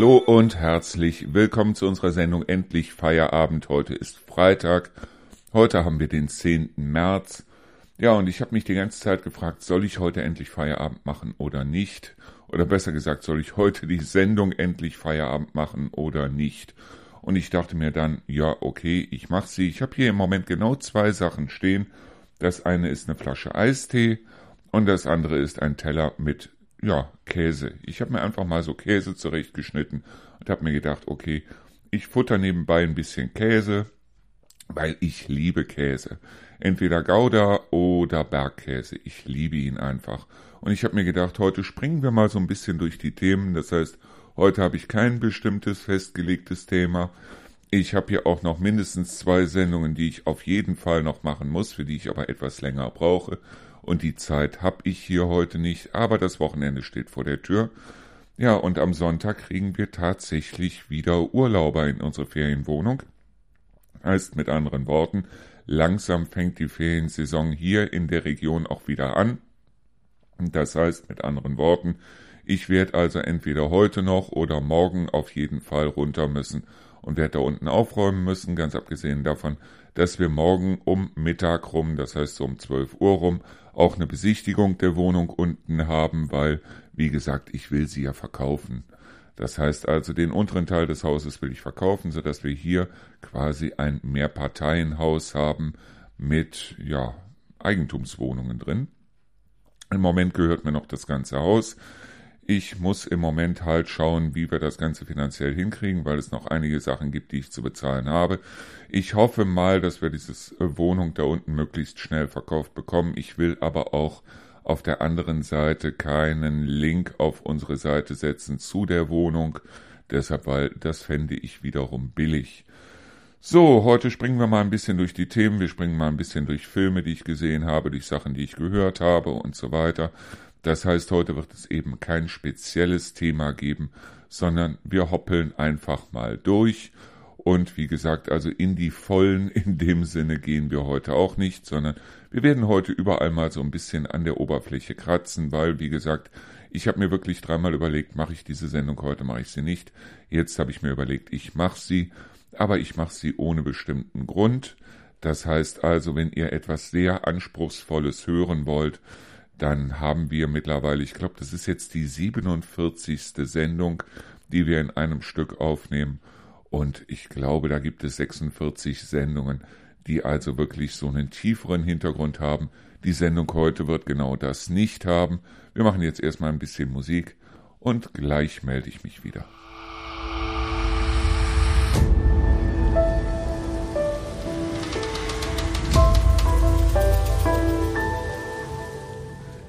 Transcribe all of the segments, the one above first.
Hallo und herzlich willkommen zu unserer Sendung Endlich Feierabend. Heute ist Freitag. Heute haben wir den 10. März. Ja, und ich habe mich die ganze Zeit gefragt, soll ich heute endlich Feierabend machen oder nicht? Oder besser gesagt, soll ich heute die Sendung endlich Feierabend machen oder nicht? Und ich dachte mir dann, ja, okay, ich mache sie. Ich habe hier im Moment genau zwei Sachen stehen. Das eine ist eine Flasche Eistee und das andere ist ein Teller mit, ja, Käse. Ich habe mir einfach mal so Käse zurechtgeschnitten und habe mir gedacht, okay, ich futter nebenbei ein bisschen Käse, weil ich liebe Käse. Entweder Gouda oder Bergkäse. Ich liebe ihn einfach. Und ich habe mir gedacht, heute springen wir mal so ein bisschen durch die Themen. Das heißt, heute habe ich kein bestimmtes festgelegtes Thema. Ich habe hier auch noch mindestens zwei Sendungen, die ich auf jeden Fall noch machen muss, für die ich aber etwas länger brauche. Und die Zeit habe ich hier heute nicht, aber das Wochenende steht vor der Tür. Ja, und am Sonntag kriegen wir tatsächlich wieder Urlauber in unsere Ferienwohnung. Heißt mit anderen Worten, langsam fängt die Feriensaison hier in der Region auch wieder an. Das heißt mit anderen Worten, ich werde also entweder heute noch oder morgen auf jeden Fall runter müssen und werde da unten aufräumen müssen, ganz abgesehen davon, dass wir morgen um Mittag rum, das heißt so um 12 Uhr rum, auch eine Besichtigung der Wohnung unten haben, weil, wie gesagt, ich will sie ja verkaufen. Das heißt also, den unteren Teil des Hauses will ich verkaufen, sodass wir hier quasi ein Mehrparteienhaus haben mit, ja, Eigentumswohnungen drin. Im Moment gehört mir noch das ganze Haus. Ich muss im Moment halt schauen, wie wir das Ganze finanziell hinkriegen, weil es noch einige Sachen gibt, die ich zu bezahlen habe. Ich hoffe mal, dass wir diese Wohnung da unten möglichst schnell verkauft bekommen. Ich will aber auch auf der anderen Seite keinen Link auf unsere Seite setzen zu der Wohnung. Deshalb, weil das fände ich wiederum billig. So, heute springen wir mal ein bisschen durch die Themen. Wir springen mal ein bisschen durch Filme, die ich gesehen habe, durch Sachen, die ich gehört habe und so weiter. Das heißt, heute wird es eben kein spezielles Thema geben, sondern wir hoppeln einfach mal durch. Und wie gesagt, also in die Vollen in dem Sinne gehen wir heute auch nicht, sondern wir werden heute überall mal so ein bisschen an der Oberfläche kratzen, weil, wie gesagt, ich habe mir wirklich dreimal überlegt, mache ich diese Sendung heute, mache ich sie nicht. Jetzt habe ich mir überlegt, ich mache sie, aber ich mache sie ohne bestimmten Grund. Das heißt also, wenn ihr etwas sehr Anspruchsvolles hören wollt, dann haben wir mittlerweile, ich glaube, das ist jetzt die 47. Sendung, die wir in einem Stück aufnehmen. Und ich glaube, da gibt es 46 Sendungen, die also wirklich so einen tieferen Hintergrund haben. Die Sendung heute wird genau das nicht haben. Wir machen jetzt erstmal ein bisschen Musik und gleich melde ich mich wieder.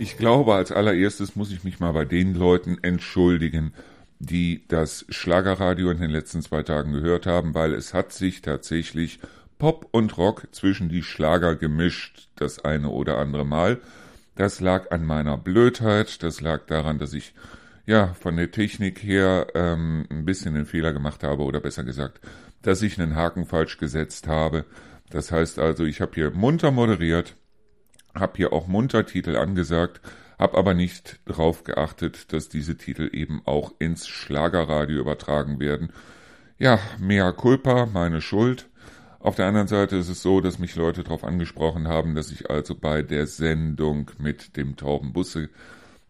Ich glaube, als allererstes muss ich mich mal bei den Leuten entschuldigen, die das Schlagerradio in den letzten zwei Tagen gehört haben, weil es hat sich tatsächlich Pop und Rock zwischen die Schlager gemischt, das eine oder andere Mal. Das lag an meiner Blödheit, das lag daran, dass ich ja von der Technik her ähm, ein bisschen den Fehler gemacht habe, oder besser gesagt, dass ich einen Haken falsch gesetzt habe. Das heißt also, ich habe hier munter moderiert, habe hier auch munter Titel angesagt, habe aber nicht darauf geachtet, dass diese Titel eben auch ins Schlagerradio übertragen werden. Ja, mea culpa, meine Schuld. Auf der anderen Seite ist es so, dass mich Leute darauf angesprochen haben, dass ich also bei der Sendung mit dem Taubenbusse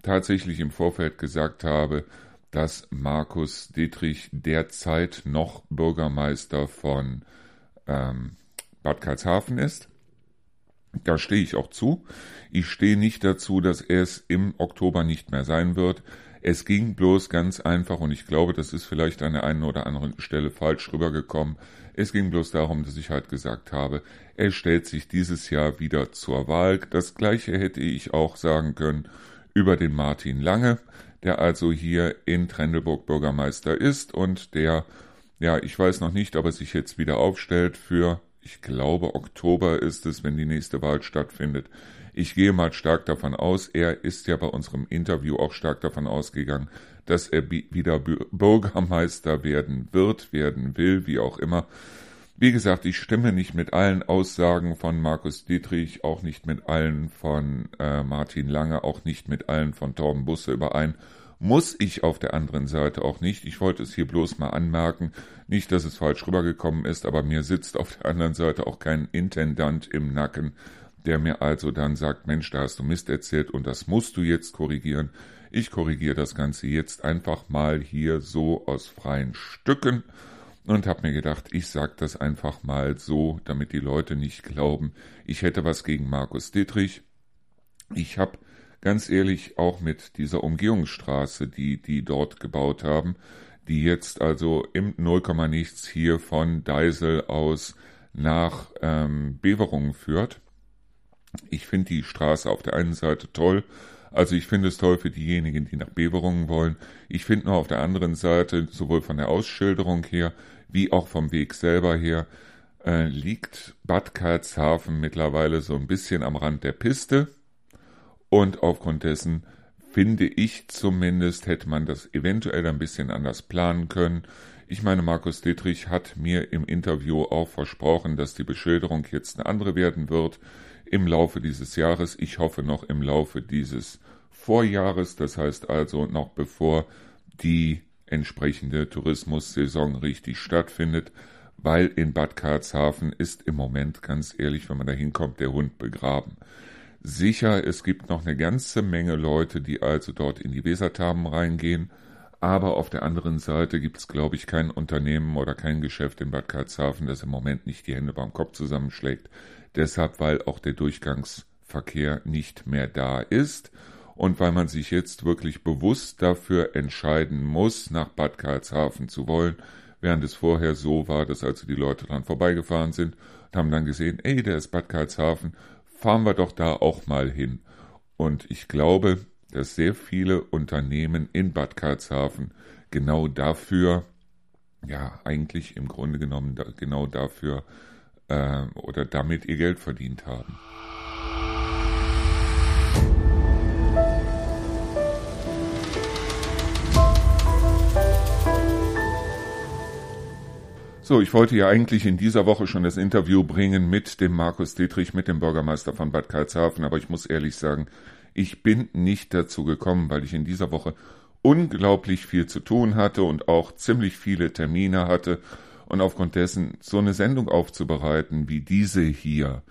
tatsächlich im Vorfeld gesagt habe, dass Markus Dietrich derzeit noch Bürgermeister von ähm, Bad Karlshafen ist. Da stehe ich auch zu. Ich stehe nicht dazu, dass es im Oktober nicht mehr sein wird. Es ging bloß ganz einfach, und ich glaube, das ist vielleicht an der einen oder anderen Stelle falsch rübergekommen. Es ging bloß darum, dass ich halt gesagt habe, er stellt sich dieses Jahr wieder zur Wahl. Das gleiche hätte ich auch sagen können über den Martin Lange, der also hier in Trendelburg Bürgermeister ist und der, ja, ich weiß noch nicht, ob er sich jetzt wieder aufstellt für ich glaube, Oktober ist es, wenn die nächste Wahl stattfindet. Ich gehe mal stark davon aus, er ist ja bei unserem Interview auch stark davon ausgegangen, dass er wieder Bürgermeister werden wird, werden will, wie auch immer. Wie gesagt, ich stimme nicht mit allen Aussagen von Markus Dietrich, auch nicht mit allen von äh, Martin Lange, auch nicht mit allen von Torben Busse überein. Muss ich auf der anderen Seite auch nicht. Ich wollte es hier bloß mal anmerken. Nicht, dass es falsch rübergekommen ist, aber mir sitzt auf der anderen Seite auch kein Intendant im Nacken, der mir also dann sagt, Mensch, da hast du Mist erzählt und das musst du jetzt korrigieren. Ich korrigiere das Ganze jetzt einfach mal hier so aus freien Stücken und habe mir gedacht, ich sag das einfach mal so, damit die Leute nicht glauben, ich hätte was gegen Markus Dietrich. Ich habe ganz ehrlich auch mit dieser Umgehungsstraße, die die dort gebaut haben, die jetzt also im 0, nichts hier von Deisel aus nach ähm, Beverungen führt. Ich finde die Straße auf der einen Seite toll, also ich finde es toll für diejenigen, die nach Beverungen wollen. Ich finde nur auf der anderen Seite, sowohl von der Ausschilderung her, wie auch vom Weg selber her, äh, liegt Bad Karlshafen mittlerweile so ein bisschen am Rand der Piste. Und aufgrund dessen finde ich zumindest, hätte man das eventuell ein bisschen anders planen können. Ich meine, Markus Dietrich hat mir im Interview auch versprochen, dass die Beschilderung jetzt eine andere werden wird im Laufe dieses Jahres. Ich hoffe noch im Laufe dieses Vorjahres, das heißt also noch bevor die entsprechende Tourismussaison richtig stattfindet, weil in Bad Karlshafen ist im Moment ganz ehrlich, wenn man da hinkommt, der Hund begraben. Sicher, es gibt noch eine ganze Menge Leute, die also dort in die Wesertaben reingehen, aber auf der anderen Seite gibt es, glaube ich, kein Unternehmen oder kein Geschäft in Bad Karlshafen, das im Moment nicht die Hände beim Kopf zusammenschlägt. Deshalb, weil auch der Durchgangsverkehr nicht mehr da ist und weil man sich jetzt wirklich bewusst dafür entscheiden muss, nach Bad Karlshafen zu wollen, während es vorher so war, dass also die Leute dran vorbeigefahren sind und haben dann gesehen, ey, der ist Bad Karlshafen, fahren wir doch da auch mal hin. Und ich glaube, dass sehr viele Unternehmen in Bad Karlshafen genau dafür, ja, eigentlich im Grunde genommen da, genau dafür äh, oder damit ihr Geld verdient haben. So, ich wollte ja eigentlich in dieser Woche schon das Interview bringen mit dem Markus Dietrich, mit dem Bürgermeister von Bad Karlshafen, aber ich muss ehrlich sagen, ich bin nicht dazu gekommen, weil ich in dieser Woche unglaublich viel zu tun hatte und auch ziemlich viele Termine hatte und aufgrund dessen so eine Sendung aufzubereiten wie diese hier.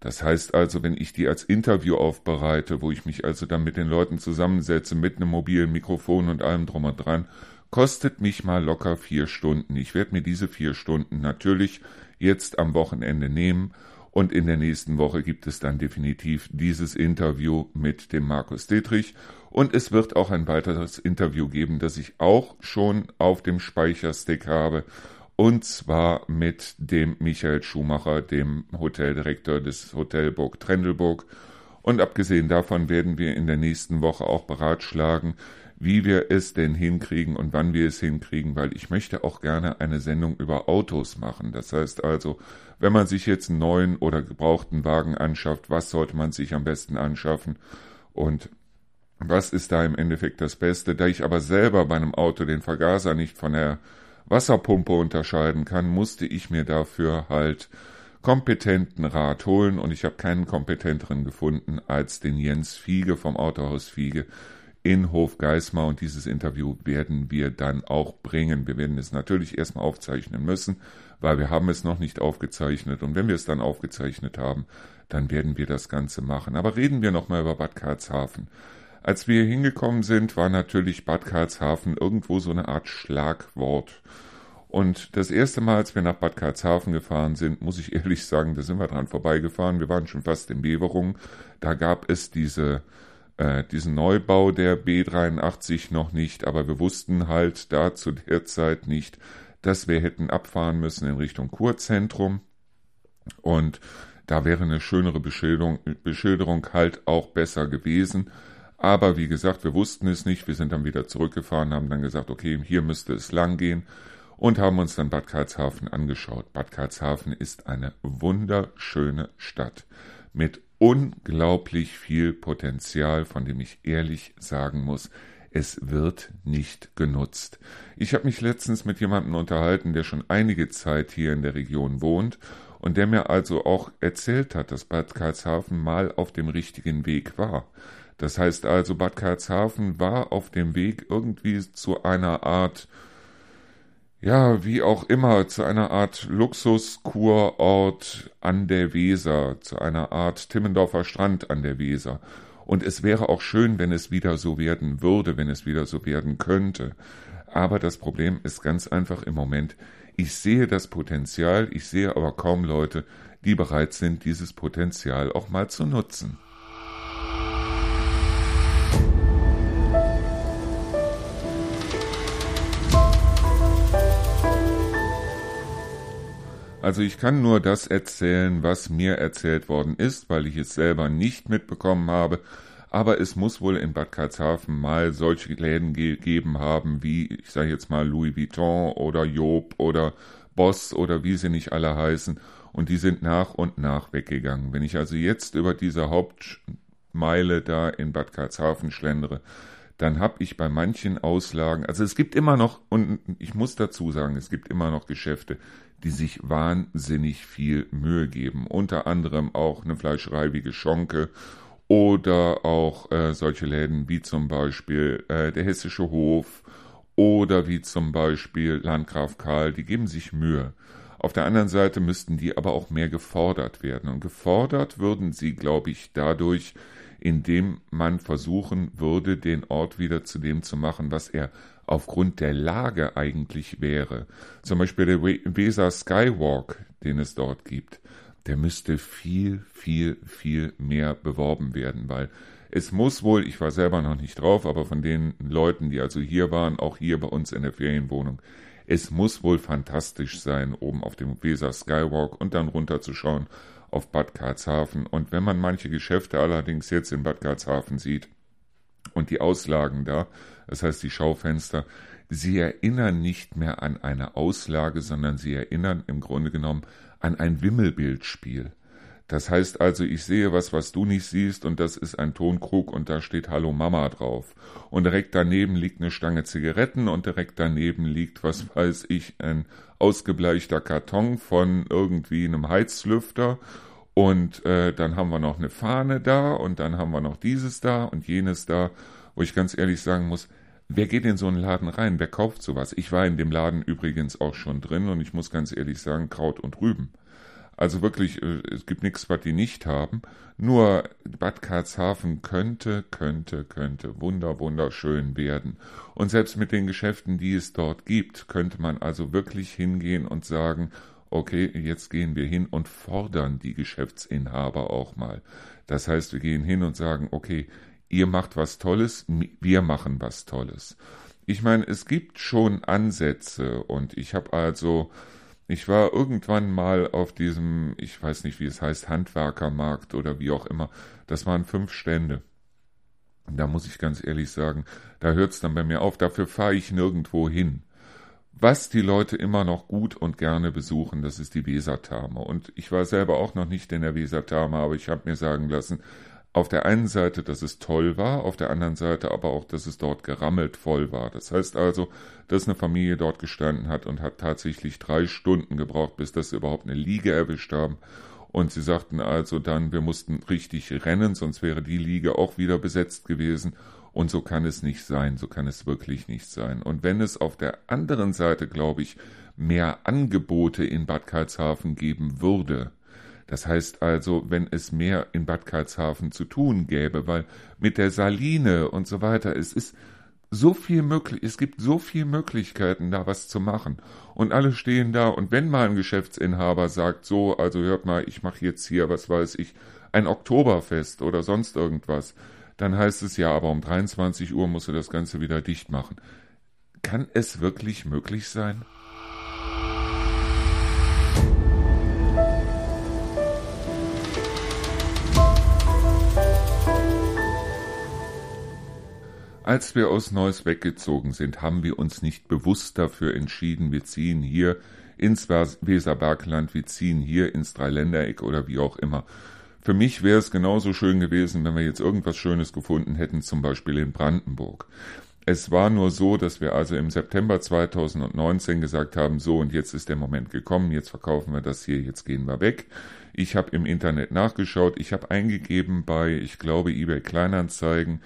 Das heißt also, wenn ich die als Interview aufbereite, wo ich mich also dann mit den Leuten zusammensetze, mit einem mobilen Mikrofon und allem drum und dran, kostet mich mal locker vier Stunden. Ich werde mir diese vier Stunden natürlich jetzt am Wochenende nehmen und in der nächsten Woche gibt es dann definitiv dieses Interview mit dem Markus Dietrich und es wird auch ein weiteres Interview geben, das ich auch schon auf dem Speicherstick habe und zwar mit dem Michael Schumacher, dem Hoteldirektor des Hotelburg Trendelburg. Und abgesehen davon werden wir in der nächsten Woche auch beratschlagen, wie wir es denn hinkriegen und wann wir es hinkriegen, weil ich möchte auch gerne eine Sendung über Autos machen. Das heißt also, wenn man sich jetzt einen neuen oder gebrauchten Wagen anschafft, was sollte man sich am besten anschaffen und was ist da im Endeffekt das Beste? Da ich aber selber bei einem Auto den Vergaser nicht von der Wasserpumpe unterscheiden kann, musste ich mir dafür halt kompetenten Rat holen und ich habe keinen kompetenteren gefunden als den Jens Fiege vom Autohaus Fiege in Hofgeismar und dieses Interview werden wir dann auch bringen. Wir werden es natürlich erstmal aufzeichnen müssen, weil wir haben es noch nicht aufgezeichnet und wenn wir es dann aufgezeichnet haben, dann werden wir das Ganze machen. Aber reden wir nochmal über Bad Karlshafen. Als wir hingekommen sind, war natürlich Bad Karlshafen irgendwo so eine Art Schlagwort. Und das erste Mal, als wir nach Bad Karlshafen gefahren sind, muss ich ehrlich sagen, da sind wir dran vorbeigefahren. Wir waren schon fast in Beverung. Da gab es diese äh, diesen Neubau der B83 noch nicht, aber wir wussten halt da zu der Zeit nicht, dass wir hätten abfahren müssen in Richtung Kurzentrum und da wäre eine schönere Beschilderung, Beschilderung halt auch besser gewesen. Aber wie gesagt, wir wussten es nicht. Wir sind dann wieder zurückgefahren, haben dann gesagt, okay, hier müsste es lang gehen und haben uns dann Bad Karlshafen angeschaut. Bad Karlshafen ist eine wunderschöne Stadt mit unglaublich viel Potenzial, von dem ich ehrlich sagen muss, es wird nicht genutzt. Ich habe mich letztens mit jemandem unterhalten, der schon einige Zeit hier in der Region wohnt und der mir also auch erzählt hat, dass Bad Karlshafen mal auf dem richtigen Weg war. Das heißt also, Bad Karlshafen war auf dem Weg irgendwie zu einer Art, ja, wie auch immer, zu einer Art Luxuskurort an der Weser, zu einer Art Timmendorfer Strand an der Weser. Und es wäre auch schön, wenn es wieder so werden würde, wenn es wieder so werden könnte. Aber das Problem ist ganz einfach im Moment, ich sehe das Potenzial, ich sehe aber kaum Leute, die bereit sind, dieses Potenzial auch mal zu nutzen. Also ich kann nur das erzählen, was mir erzählt worden ist, weil ich es selber nicht mitbekommen habe. Aber es muss wohl in Bad Karlshafen mal solche Läden gegeben haben, wie, ich sage jetzt mal, Louis Vuitton oder Job oder Boss oder wie sie nicht alle heißen. Und die sind nach und nach weggegangen. Wenn ich also jetzt über diese Hauptmeile da in Bad Karlshafen schlendere, dann habe ich bei manchen Auslagen, also es gibt immer noch, und ich muss dazu sagen, es gibt immer noch Geschäfte, die sich wahnsinnig viel Mühe geben. Unter anderem auch eine Fleischerei wie Geschonke oder auch äh, solche Läden wie zum Beispiel äh, der Hessische Hof oder wie zum Beispiel Landgraf Karl, die geben sich Mühe. Auf der anderen Seite müssten die aber auch mehr gefordert werden. Und gefordert würden sie, glaube ich, dadurch, indem man versuchen würde, den Ort wieder zu dem zu machen, was er aufgrund der Lage eigentlich wäre. Zum Beispiel der Weser Skywalk, den es dort gibt, der müsste viel, viel, viel mehr beworben werden, weil es muss wohl, ich war selber noch nicht drauf, aber von den Leuten, die also hier waren, auch hier bei uns in der Ferienwohnung, es muss wohl fantastisch sein, oben auf dem Weser Skywalk und dann runterzuschauen auf Bad Karlshafen. Und wenn man manche Geschäfte allerdings jetzt in Bad Karlshafen sieht und die Auslagen da, das heißt die Schaufenster, sie erinnern nicht mehr an eine Auslage, sondern sie erinnern im Grunde genommen an ein Wimmelbildspiel. Das heißt also, ich sehe was, was du nicht siehst, und das ist ein Tonkrug und da steht Hallo Mama drauf. Und direkt daneben liegt eine Stange Zigaretten und direkt daneben liegt, was weiß ich, ein ausgebleichter Karton von irgendwie einem Heizlüfter. Und äh, dann haben wir noch eine Fahne da und dann haben wir noch dieses da und jenes da, wo ich ganz ehrlich sagen muss, Wer geht in so einen Laden rein? Wer kauft sowas? Ich war in dem Laden übrigens auch schon drin und ich muss ganz ehrlich sagen, Kraut und Rüben. Also wirklich, äh, es gibt nichts, was die nicht haben. Nur Bad Karlshafen könnte, könnte, könnte wunder, wunderschön werden. Und selbst mit den Geschäften, die es dort gibt, könnte man also wirklich hingehen und sagen, okay, jetzt gehen wir hin und fordern die Geschäftsinhaber auch mal. Das heißt, wir gehen hin und sagen, okay, ihr macht was Tolles, wir machen was Tolles. Ich meine, es gibt schon Ansätze und ich habe also, ich war irgendwann mal auf diesem, ich weiß nicht, wie es heißt, Handwerkermarkt oder wie auch immer. Das waren fünf Stände. Da muss ich ganz ehrlich sagen, da hört es dann bei mir auf. Dafür fahre ich nirgendwo hin. Was die Leute immer noch gut und gerne besuchen, das ist die Wesertherme. Und ich war selber auch noch nicht in der Wesertherme, aber ich habe mir sagen lassen, auf der einen Seite, dass es toll war, auf der anderen Seite aber auch, dass es dort gerammelt voll war. Das heißt also, dass eine Familie dort gestanden hat und hat tatsächlich drei Stunden gebraucht, bis das überhaupt eine Liege erwischt haben. Und sie sagten also dann, wir mussten richtig rennen, sonst wäre die Liege auch wieder besetzt gewesen. Und so kann es nicht sein, so kann es wirklich nicht sein. Und wenn es auf der anderen Seite, glaube ich, mehr Angebote in Bad Karlshafen geben würde, das heißt also, wenn es mehr in Bad Karlshafen zu tun gäbe, weil mit der Saline und so weiter, es ist so viel möglich, es gibt so viele Möglichkeiten, da was zu machen. Und alle stehen da und wenn mal ein Geschäftsinhaber sagt, so, also hört mal, ich mache jetzt hier, was weiß ich, ein Oktoberfest oder sonst irgendwas, dann heißt es ja, aber um 23 Uhr musst du das Ganze wieder dicht machen. Kann es wirklich möglich sein? Als wir aus Neuss weggezogen sind, haben wir uns nicht bewusst dafür entschieden, wir ziehen hier ins Weserbergland, wir ziehen hier ins Dreiländereck oder wie auch immer. Für mich wäre es genauso schön gewesen, wenn wir jetzt irgendwas Schönes gefunden hätten, zum Beispiel in Brandenburg. Es war nur so, dass wir also im September 2019 gesagt haben, so und jetzt ist der Moment gekommen, jetzt verkaufen wir das hier, jetzt gehen wir weg. Ich habe im Internet nachgeschaut, ich habe eingegeben bei, ich glaube, eBay Kleinanzeigen,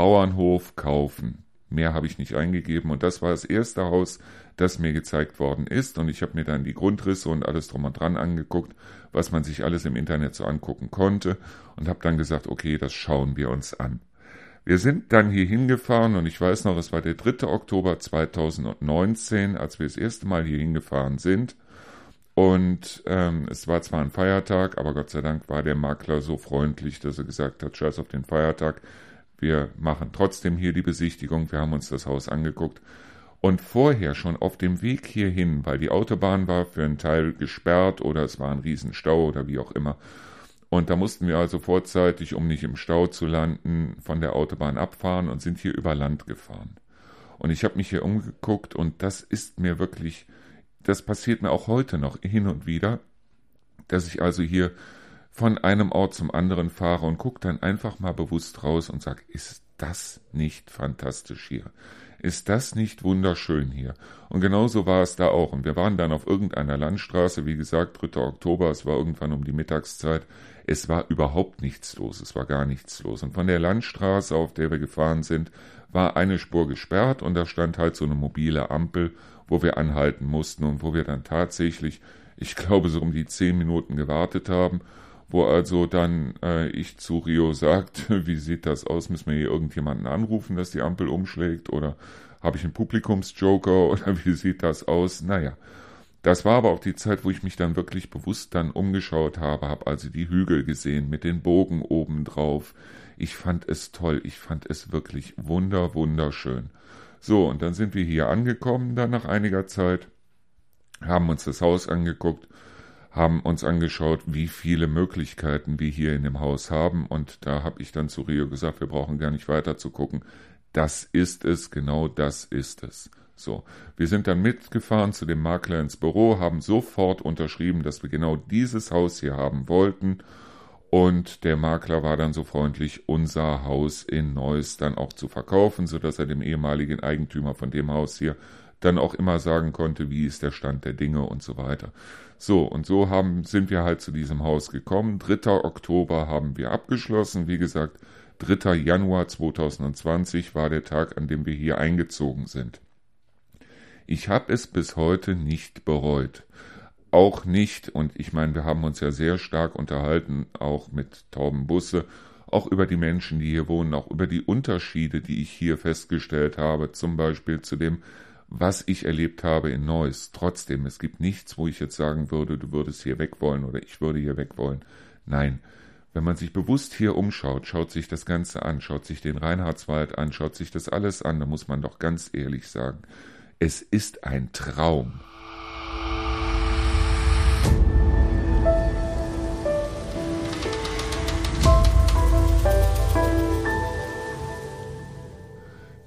Bauernhof kaufen. Mehr habe ich nicht eingegeben und das war das erste Haus, das mir gezeigt worden ist und ich habe mir dann die Grundrisse und alles drum und dran angeguckt, was man sich alles im Internet so angucken konnte und habe dann gesagt, okay, das schauen wir uns an. Wir sind dann hier hingefahren und ich weiß noch, es war der 3. Oktober 2019, als wir das erste Mal hier hingefahren sind. Und ähm, es war zwar ein Feiertag, aber Gott sei Dank war der Makler so freundlich, dass er gesagt hat, scheiß auf den Feiertag, wir machen trotzdem hier die Besichtigung, wir haben uns das Haus angeguckt. Und vorher schon auf dem Weg hierhin, weil die Autobahn war für einen Teil gesperrt oder es war ein Riesenstau oder wie auch immer. Und da mussten wir also vorzeitig, um nicht im Stau zu landen, von der Autobahn abfahren und sind hier über Land gefahren. Und ich habe mich hier umgeguckt und das ist mir wirklich, das passiert mir auch heute noch hin und wieder, dass ich also hier von einem Ort zum anderen fahre und gucke dann einfach mal bewusst raus und sage, ist das nicht fantastisch hier? Ist das nicht wunderschön hier? Und genauso war es da auch. Und wir waren dann auf irgendeiner Landstraße, wie gesagt, 3. Oktober, es war irgendwann um die Mittagszeit. Es war überhaupt nichts los, es war gar nichts los. Und von der Landstraße, auf der wir gefahren sind, war eine Spur gesperrt und da stand halt so eine mobile Ampel, wo wir anhalten mussten und wo wir dann tatsächlich, ich glaube, so um die zehn Minuten gewartet haben wo also dann äh, ich zu Rio sagt, wie sieht das aus, müssen wir hier irgendjemanden anrufen, dass die Ampel umschlägt oder habe ich einen Publikumsjoker oder wie sieht das aus? Naja, das war aber auch die Zeit, wo ich mich dann wirklich bewusst dann umgeschaut habe, habe also die Hügel gesehen mit den Bogen oben drauf. Ich fand es toll, ich fand es wirklich wunder, wunderschön. So, und dann sind wir hier angekommen, dann nach einiger Zeit, haben uns das Haus angeguckt, haben uns angeschaut, wie viele Möglichkeiten wir hier in dem Haus haben. Und da habe ich dann zu Rio gesagt, wir brauchen gar nicht weiter zu gucken. Das ist es, genau das ist es. So, wir sind dann mitgefahren zu dem Makler ins Büro, haben sofort unterschrieben, dass wir genau dieses Haus hier haben wollten. Und der Makler war dann so freundlich, unser Haus in Neuss dann auch zu verkaufen, sodass er dem ehemaligen Eigentümer von dem Haus hier dann auch immer sagen konnte, wie ist der Stand der Dinge und so weiter. So, und so haben, sind wir halt zu diesem Haus gekommen. 3. Oktober haben wir abgeschlossen. Wie gesagt, 3. Januar 2020 war der Tag, an dem wir hier eingezogen sind. Ich habe es bis heute nicht bereut. Auch nicht, und ich meine, wir haben uns ja sehr stark unterhalten, auch mit Tauben Busse, auch über die Menschen, die hier wohnen, auch über die Unterschiede, die ich hier festgestellt habe, zum Beispiel zu dem was ich erlebt habe in Neuss. Trotzdem, es gibt nichts, wo ich jetzt sagen würde, du würdest hier weg wollen oder ich würde hier weg wollen. Nein, wenn man sich bewusst hier umschaut, schaut sich das Ganze an, schaut sich den Reinhardswald an, schaut sich das alles an, da muss man doch ganz ehrlich sagen, es ist ein Traum.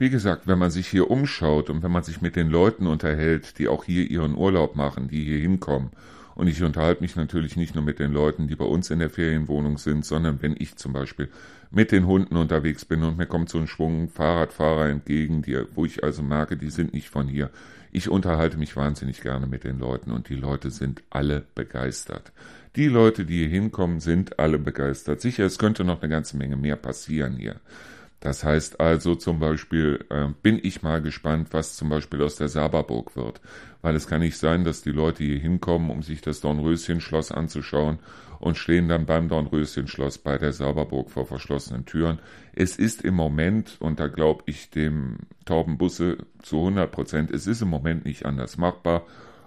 Wie gesagt, wenn man sich hier umschaut und wenn man sich mit den Leuten unterhält, die auch hier ihren Urlaub machen, die hier hinkommen, und ich unterhalte mich natürlich nicht nur mit den Leuten, die bei uns in der Ferienwohnung sind, sondern wenn ich zum Beispiel mit den Hunden unterwegs bin und mir kommt so ein Schwung Fahrradfahrer entgegen, die, wo ich also merke, die sind nicht von hier. Ich unterhalte mich wahnsinnig gerne mit den Leuten und die Leute sind alle begeistert. Die Leute, die hier hinkommen, sind alle begeistert. Sicher, es könnte noch eine ganze Menge mehr passieren hier. Das heißt also zum Beispiel, äh, bin ich mal gespannt, was zum Beispiel aus der Saberburg wird. Weil es kann nicht sein, dass die Leute hier hinkommen, um sich das Dornröschen-Schloss anzuschauen und stehen dann beim Dornröschen-Schloss bei der Saberburg vor verschlossenen Türen. Es ist im Moment, und da glaube ich dem Taubenbusse zu 100 Prozent, es ist im Moment nicht anders machbar,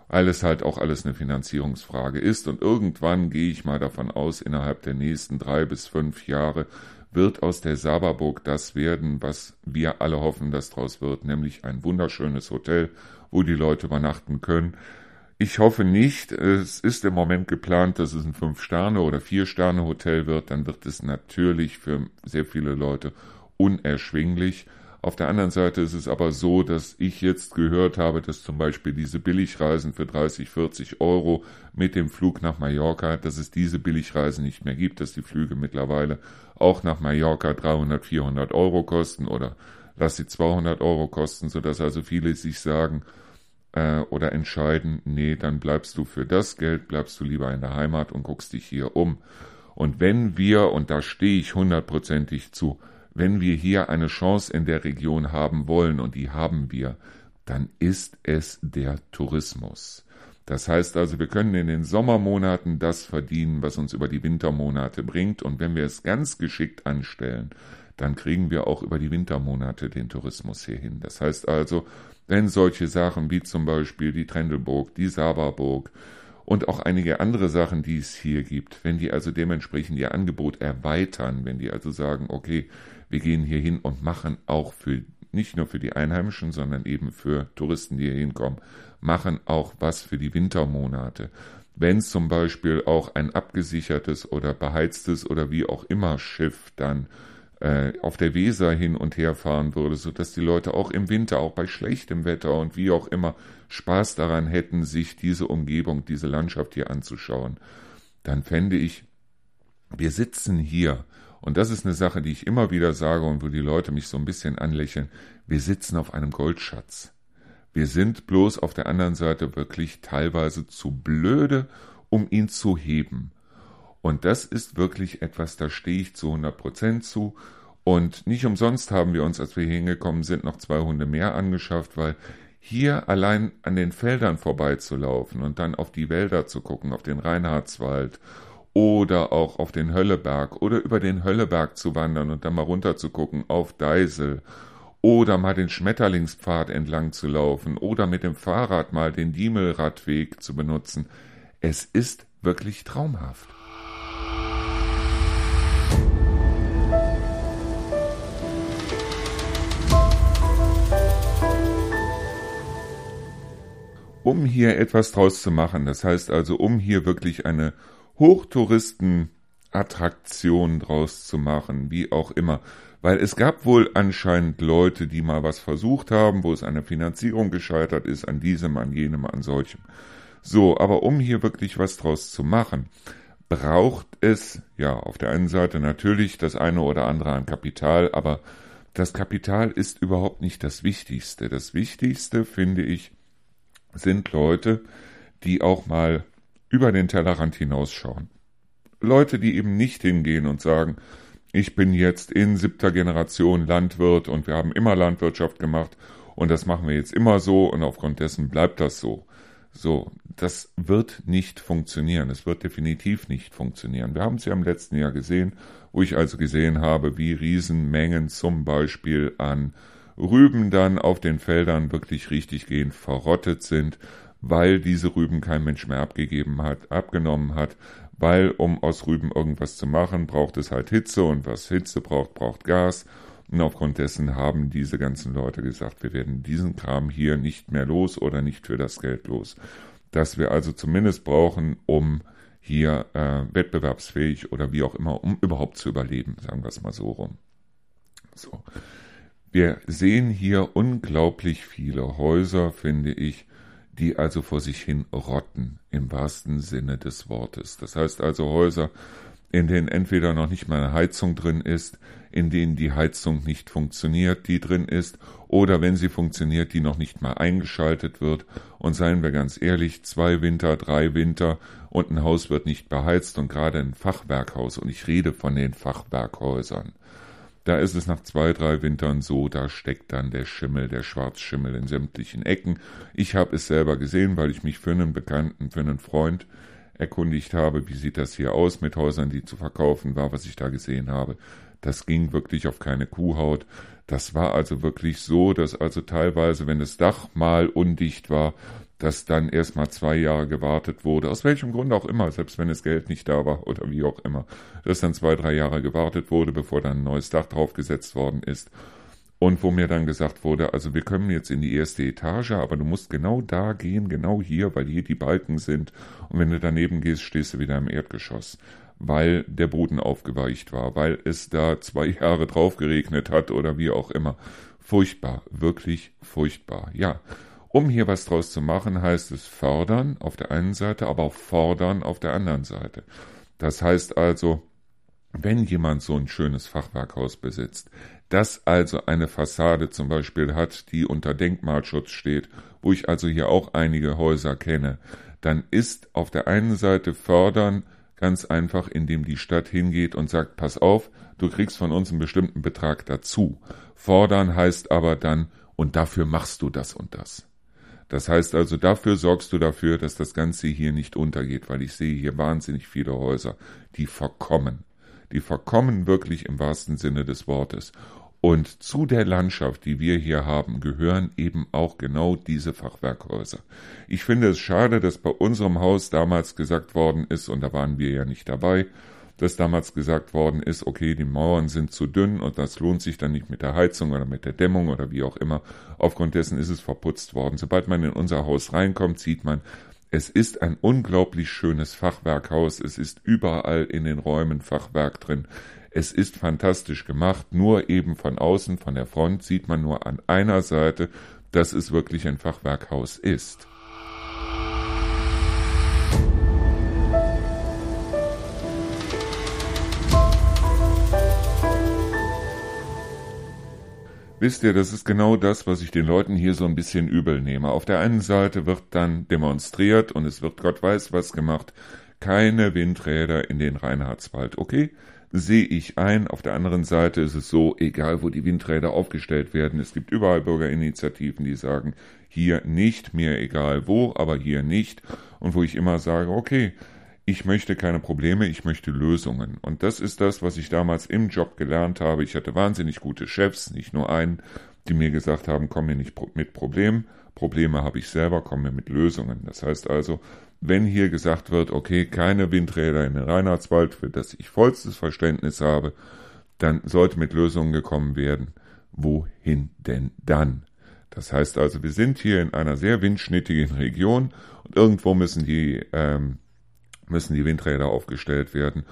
weil es halt auch alles eine Finanzierungsfrage ist. Und irgendwann gehe ich mal davon aus, innerhalb der nächsten drei bis fünf Jahre wird aus der Saberburg das werden, was wir alle hoffen, dass daraus wird, nämlich ein wunderschönes Hotel, wo die Leute übernachten können. Ich hoffe nicht, es ist im Moment geplant, dass es ein Fünf-Sterne- oder Vier-Sterne-Hotel wird, dann wird es natürlich für sehr viele Leute unerschwinglich. Auf der anderen Seite ist es aber so, dass ich jetzt gehört habe, dass zum Beispiel diese Billigreisen für 30, 40 Euro mit dem Flug nach Mallorca, dass es diese Billigreisen nicht mehr gibt, dass die Flüge mittlerweile auch nach Mallorca 300, 400 Euro kosten oder lass sie 200 Euro kosten, sodass also viele sich sagen äh, oder entscheiden, nee, dann bleibst du für das Geld, bleibst du lieber in der Heimat und guckst dich hier um. Und wenn wir, und da stehe ich hundertprozentig zu, wenn wir hier eine Chance in der Region haben wollen, und die haben wir, dann ist es der Tourismus. Das heißt also, wir können in den Sommermonaten das verdienen, was uns über die Wintermonate bringt. Und wenn wir es ganz geschickt anstellen, dann kriegen wir auch über die Wintermonate den Tourismus hier hin. Das heißt also, wenn solche Sachen wie zum Beispiel die Trendelburg, die Saberburg und auch einige andere Sachen, die es hier gibt, wenn die also dementsprechend ihr Angebot erweitern, wenn die also sagen, okay, wir gehen hier hin und machen auch für nicht nur für die Einheimischen, sondern eben für Touristen, die hier hinkommen, machen auch was für die Wintermonate. Wenn zum Beispiel auch ein abgesichertes oder beheiztes oder wie auch immer Schiff dann äh, auf der Weser hin und her fahren würde, so dass die Leute auch im Winter, auch bei schlechtem Wetter und wie auch immer Spaß daran hätten, sich diese Umgebung, diese Landschaft hier anzuschauen, dann fände ich, wir sitzen hier und das ist eine Sache, die ich immer wieder sage und wo die Leute mich so ein bisschen anlächeln. Wir sitzen auf einem Goldschatz. Wir sind bloß auf der anderen Seite wirklich teilweise zu blöde, um ihn zu heben. Und das ist wirklich etwas, da stehe ich zu 100 Prozent zu. Und nicht umsonst haben wir uns, als wir hier hingekommen sind, noch zwei Hunde mehr angeschafft, weil hier allein an den Feldern vorbeizulaufen und dann auf die Wälder zu gucken, auf den Reinhardswald oder auch auf den Hölleberg oder über den Hölleberg zu wandern und dann mal runter zu gucken auf Deisel oder mal den Schmetterlingspfad entlang zu laufen oder mit dem Fahrrad mal den Diemelradweg zu benutzen. Es ist wirklich traumhaft. Um hier etwas draus zu machen, das heißt also, um hier wirklich eine Hochtouristenattraktion draus zu machen, wie auch immer. Weil es gab wohl anscheinend Leute, die mal was versucht haben, wo es an der Finanzierung gescheitert ist, an diesem, an jenem, an solchem. So, aber um hier wirklich was draus zu machen, braucht es, ja, auf der einen Seite natürlich das eine oder andere an Kapital, aber das Kapital ist überhaupt nicht das Wichtigste. Das Wichtigste, finde ich, sind Leute, die auch mal über den Tellerrand hinausschauen. Leute, die eben nicht hingehen und sagen, ich bin jetzt in siebter Generation Landwirt und wir haben immer Landwirtschaft gemacht und das machen wir jetzt immer so und aufgrund dessen bleibt das so. So, das wird nicht funktionieren. Es wird definitiv nicht funktionieren. Wir haben es ja im letzten Jahr gesehen, wo ich also gesehen habe, wie Riesenmengen zum Beispiel an Rüben dann auf den Feldern wirklich richtig gehend verrottet sind, weil diese Rüben kein Mensch mehr abgegeben hat, abgenommen hat, weil um aus Rüben irgendwas zu machen, braucht es halt Hitze und was Hitze braucht, braucht Gas. Und aufgrund dessen haben diese ganzen Leute gesagt, wir werden diesen Kram hier nicht mehr los oder nicht für das Geld los. Dass wir also zumindest brauchen, um hier äh, wettbewerbsfähig oder wie auch immer, um überhaupt zu überleben, sagen wir es mal so rum. So. Wir sehen hier unglaublich viele Häuser, finde ich, die also vor sich hin rotten, im wahrsten Sinne des Wortes. Das heißt also Häuser, in denen entweder noch nicht mal eine Heizung drin ist, in denen die Heizung nicht funktioniert, die drin ist, oder wenn sie funktioniert, die noch nicht mal eingeschaltet wird. Und seien wir ganz ehrlich, zwei Winter, drei Winter und ein Haus wird nicht beheizt und gerade ein Fachwerkhaus, und ich rede von den Fachwerkhäusern, da ist es nach zwei, drei Wintern so, da steckt dann der Schimmel, der Schwarzschimmel in sämtlichen Ecken. Ich habe es selber gesehen, weil ich mich für einen Bekannten, für einen Freund erkundigt habe, wie sieht das hier aus mit Häusern, die zu verkaufen war, was ich da gesehen habe. Das ging wirklich auf keine Kuhhaut. Das war also wirklich so, dass also teilweise, wenn das Dach mal undicht war, dass dann erstmal zwei Jahre gewartet wurde, aus welchem Grund auch immer, selbst wenn das Geld nicht da war oder wie auch immer, dass dann zwei, drei Jahre gewartet wurde, bevor dann ein neues Dach draufgesetzt worden ist. Und wo mir dann gesagt wurde, also wir können jetzt in die erste Etage, aber du musst genau da gehen, genau hier, weil hier die Balken sind. Und wenn du daneben gehst, stehst du wieder im Erdgeschoss, weil der Boden aufgeweicht war, weil es da zwei Jahre drauf geregnet hat oder wie auch immer. Furchtbar, wirklich furchtbar. Ja, um hier was draus zu machen, heißt es fördern auf der einen Seite, aber auch fordern auf der anderen Seite. Das heißt also, wenn jemand so ein schönes Fachwerkhaus besitzt, das also eine Fassade zum Beispiel hat, die unter Denkmalschutz steht, wo ich also hier auch einige Häuser kenne, dann ist auf der einen Seite fördern ganz einfach, indem die Stadt hingeht und sagt, pass auf, du kriegst von uns einen bestimmten Betrag dazu. Fordern heißt aber dann, und dafür machst du das und das. Das heißt also, dafür sorgst du dafür, dass das Ganze hier nicht untergeht, weil ich sehe hier wahnsinnig viele Häuser, die verkommen. Die verkommen wirklich im wahrsten Sinne des Wortes. Und zu der Landschaft, die wir hier haben, gehören eben auch genau diese Fachwerkhäuser. Ich finde es schade, dass bei unserem Haus damals gesagt worden ist, und da waren wir ja nicht dabei, dass damals gesagt worden ist, okay, die Mauern sind zu dünn und das lohnt sich dann nicht mit der Heizung oder mit der Dämmung oder wie auch immer. Aufgrund dessen ist es verputzt worden. Sobald man in unser Haus reinkommt, sieht man, es ist ein unglaublich schönes Fachwerkhaus. Es ist überall in den Räumen Fachwerk drin. Es ist fantastisch gemacht. Nur eben von außen, von der Front sieht man nur an einer Seite, dass es wirklich ein Fachwerkhaus ist. Wisst ihr, das ist genau das, was ich den Leuten hier so ein bisschen übel nehme. Auf der einen Seite wird dann demonstriert und es wird Gott weiß was gemacht. Keine Windräder in den Reinhardswald. Okay, sehe ich ein. Auf der anderen Seite ist es so, egal wo die Windräder aufgestellt werden, es gibt überall Bürgerinitiativen, die sagen, hier nicht, mir egal wo, aber hier nicht. Und wo ich immer sage, okay, ich möchte keine Probleme, ich möchte Lösungen. Und das ist das, was ich damals im Job gelernt habe. Ich hatte wahnsinnig gute Chefs, nicht nur einen, die mir gesagt haben, komm mir nicht mit Problemen. Probleme habe ich selber, komm mir mit Lösungen. Das heißt also, wenn hier gesagt wird, okay, keine Windräder in den Reinhardswald, für das ich vollstes Verständnis habe, dann sollte mit Lösungen gekommen werden. Wohin denn dann? Das heißt also, wir sind hier in einer sehr windschnittigen Region und irgendwo müssen die ähm, müssen die Windräder aufgestellt werden.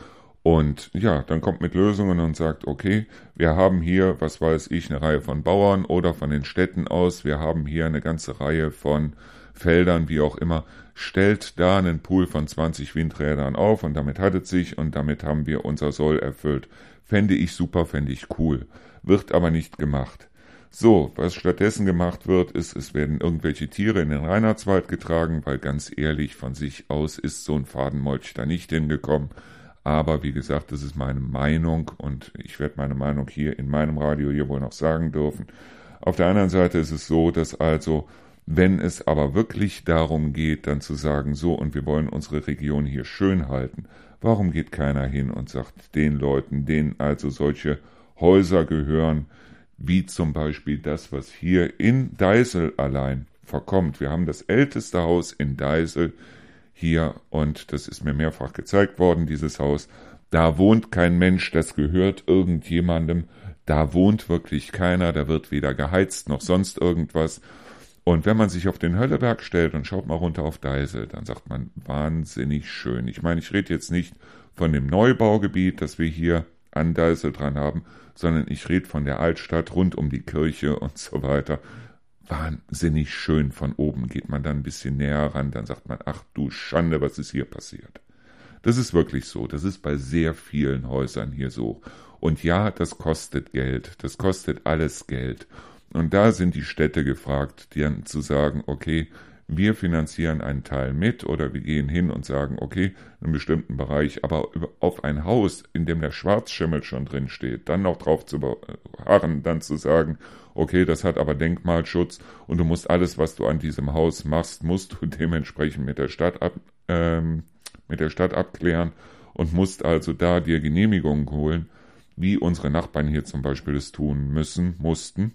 Und ja, dann kommt mit Lösungen und sagt, okay, wir haben hier, was weiß ich, eine Reihe von Bauern oder von den Städten aus, wir haben hier eine ganze Reihe von Feldern, wie auch immer, stellt da einen Pool von 20 Windrädern auf und damit hat es sich und damit haben wir unser Soll erfüllt. Fände ich super, fände ich cool. Wird aber nicht gemacht. So, was stattdessen gemacht wird, ist, es werden irgendwelche Tiere in den Reinhardswald getragen, weil ganz ehrlich, von sich aus ist so ein Fadenmolch da nicht hingekommen. Aber wie gesagt, das ist meine Meinung und ich werde meine Meinung hier in meinem Radio hier wohl noch sagen dürfen. Auf der anderen Seite ist es so, dass also, wenn es aber wirklich darum geht, dann zu sagen, so und wir wollen unsere Region hier schön halten, warum geht keiner hin und sagt den Leuten, denen also solche Häuser gehören, wie zum Beispiel das, was hier in Deisel allein verkommt. Wir haben das älteste Haus in Deisel hier und das ist mir mehrfach gezeigt worden, dieses Haus. Da wohnt kein Mensch, das gehört irgendjemandem. Da wohnt wirklich keiner, da wird weder geheizt noch sonst irgendwas. Und wenn man sich auf den Hölleberg stellt und schaut mal runter auf Deisel, dann sagt man wahnsinnig schön. Ich meine, ich rede jetzt nicht von dem Neubaugebiet, das wir hier an Deisel dran haben, sondern ich rede von der Altstadt rund um die Kirche und so weiter. Wahnsinnig schön von oben geht man dann ein bisschen näher ran, dann sagt man, ach du Schande, was ist hier passiert? Das ist wirklich so, das ist bei sehr vielen Häusern hier so. Und ja, das kostet Geld, das kostet alles Geld. Und da sind die Städte gefragt, die dann zu sagen, okay, wir finanzieren einen Teil mit oder wir gehen hin und sagen, okay, in einem bestimmten Bereich, aber auf ein Haus, in dem der Schwarzschimmel schon drin steht, dann noch drauf zu beharren, dann zu sagen, okay, das hat aber Denkmalschutz und du musst alles, was du an diesem Haus machst, musst du dementsprechend mit der Stadt ab, ähm, mit der Stadt abklären und musst also da dir Genehmigungen holen, wie unsere Nachbarn hier zum Beispiel es tun müssen, mussten.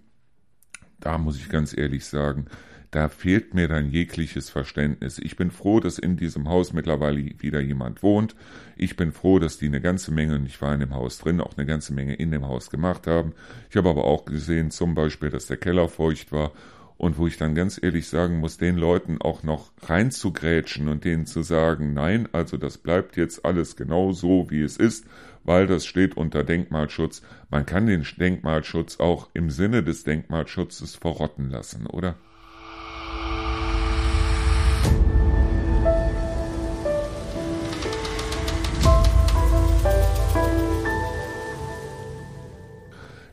Da muss ich ganz ehrlich sagen, da fehlt mir dann jegliches Verständnis. Ich bin froh, dass in diesem Haus mittlerweile wieder jemand wohnt. Ich bin froh, dass die eine ganze Menge, und ich war in dem Haus drin, auch eine ganze Menge in dem Haus gemacht haben. Ich habe aber auch gesehen, zum Beispiel, dass der Keller feucht war und wo ich dann ganz ehrlich sagen muss, den Leuten auch noch reinzugrätschen und denen zu sagen, nein, also das bleibt jetzt alles genau so, wie es ist, weil das steht unter Denkmalschutz. Man kann den Denkmalschutz auch im Sinne des Denkmalschutzes verrotten lassen, oder?